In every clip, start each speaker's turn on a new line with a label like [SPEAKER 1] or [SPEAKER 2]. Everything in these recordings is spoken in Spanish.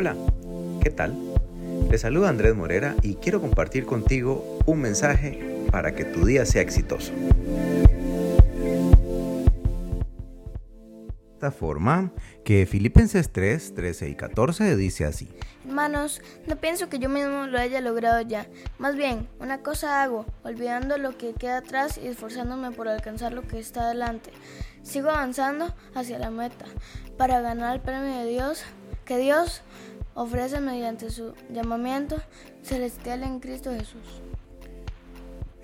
[SPEAKER 1] Hola, ¿qué tal? Te saluda Andrés Morera y quiero compartir contigo un mensaje para que tu día sea exitoso. esta forma que Filipenses 3, 13 y 14 dice así.
[SPEAKER 2] Hermanos, no pienso que yo mismo lo haya logrado ya. Más bien, una cosa hago, olvidando lo que queda atrás y esforzándome por alcanzar lo que está adelante. Sigo avanzando hacia la meta para ganar el premio de Dios que Dios ofrece mediante su llamamiento celestial en Cristo Jesús.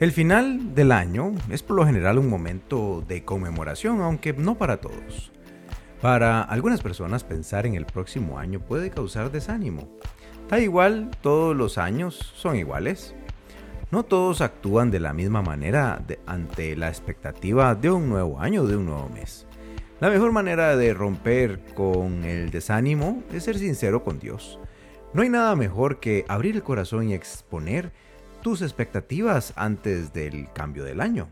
[SPEAKER 1] El final del año es por lo general un momento de conmemoración, aunque no para todos. Para algunas personas pensar en el próximo año puede causar desánimo. Da igual, todos los años son iguales. No todos actúan de la misma manera ante la expectativa de un nuevo año, de un nuevo mes. La mejor manera de romper con el desánimo es ser sincero con Dios. No hay nada mejor que abrir el corazón y exponer tus expectativas antes del cambio del año.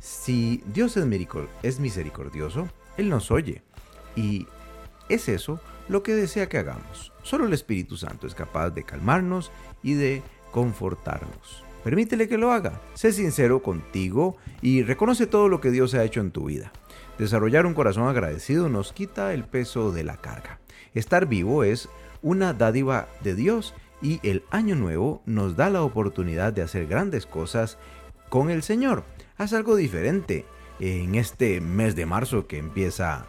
[SPEAKER 1] Si Dios es misericordioso, Él nos oye y es eso lo que desea que hagamos. Solo el Espíritu Santo es capaz de calmarnos y de confortarnos. Permítele que lo haga. Sé sincero contigo y reconoce todo lo que Dios ha hecho en tu vida. Desarrollar un corazón agradecido nos quita el peso de la carga. Estar vivo es una dádiva de Dios y el año nuevo nos da la oportunidad de hacer grandes cosas con el Señor. Haz algo diferente en este mes de marzo que empieza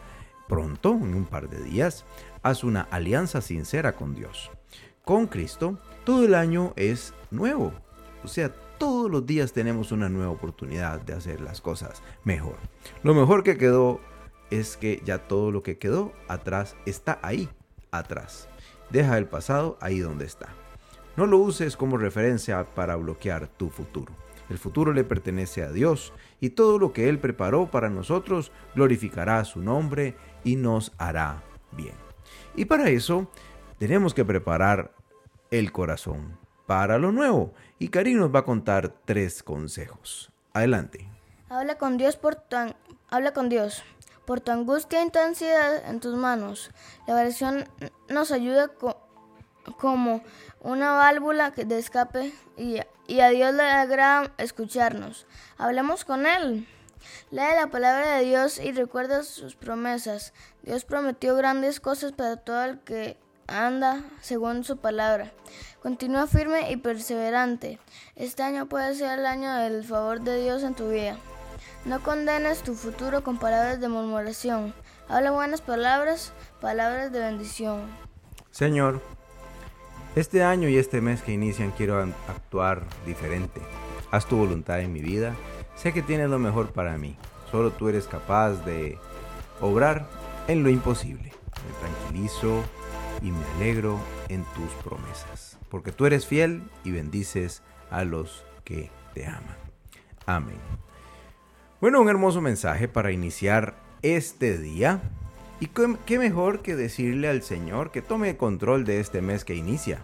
[SPEAKER 1] Pronto, en un par de días, haz una alianza sincera con Dios. Con Cristo, todo el año es nuevo. O sea, todos los días tenemos una nueva oportunidad de hacer las cosas mejor. Lo mejor que quedó es que ya todo lo que quedó atrás está ahí, atrás. Deja el pasado ahí donde está. No lo uses como referencia para bloquear tu futuro. El futuro le pertenece a Dios y todo lo que Él preparó para nosotros glorificará su nombre y nos hará bien. Y para eso tenemos que preparar el corazón para lo nuevo. Y Karim nos va a contar tres consejos. Adelante.
[SPEAKER 2] Habla con Dios por tu, habla con Dios por tu angustia e intensidad en tus manos. La oración nos ayuda como una válvula de escape y, y a Dios le agrada escucharnos. Hablemos con Él. Lee la palabra de Dios y recuerda sus promesas. Dios prometió grandes cosas para todo el que anda según su palabra. Continúa firme y perseverante. Este año puede ser el año del favor de Dios en tu vida. No condenes tu futuro con palabras de murmuración. Habla buenas palabras, palabras de bendición.
[SPEAKER 1] Señor, este año y este mes que inician quiero actuar diferente. Haz tu voluntad en mi vida Sé que tienes lo mejor para mí. Solo tú eres capaz de obrar en lo imposible. Me tranquilizo y me alegro en tus promesas. Porque tú eres fiel y bendices a los que te aman. Amén. Bueno, un hermoso mensaje para iniciar este día. Y qué mejor que decirle al Señor que tome control de este mes que inicia,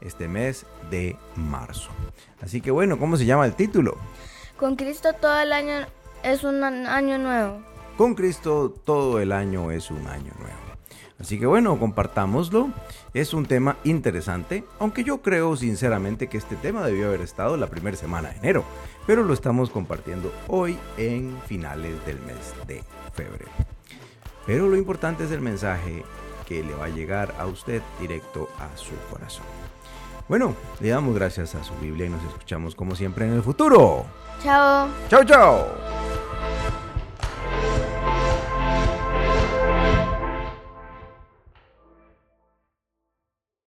[SPEAKER 1] este mes de marzo. Así que bueno, ¿cómo se llama el título?
[SPEAKER 2] Con Cristo todo el año es un año nuevo.
[SPEAKER 1] Con Cristo todo el año es un año nuevo. Así que bueno, compartámoslo. Es un tema interesante, aunque yo creo sinceramente que este tema debió haber estado la primera semana de enero, pero lo estamos compartiendo hoy en finales del mes de febrero. Pero lo importante es el mensaje que le va a llegar a usted directo a su corazón. Bueno, le damos gracias a su Biblia y nos escuchamos como siempre en el futuro.
[SPEAKER 2] Chao.
[SPEAKER 1] Chao, chao.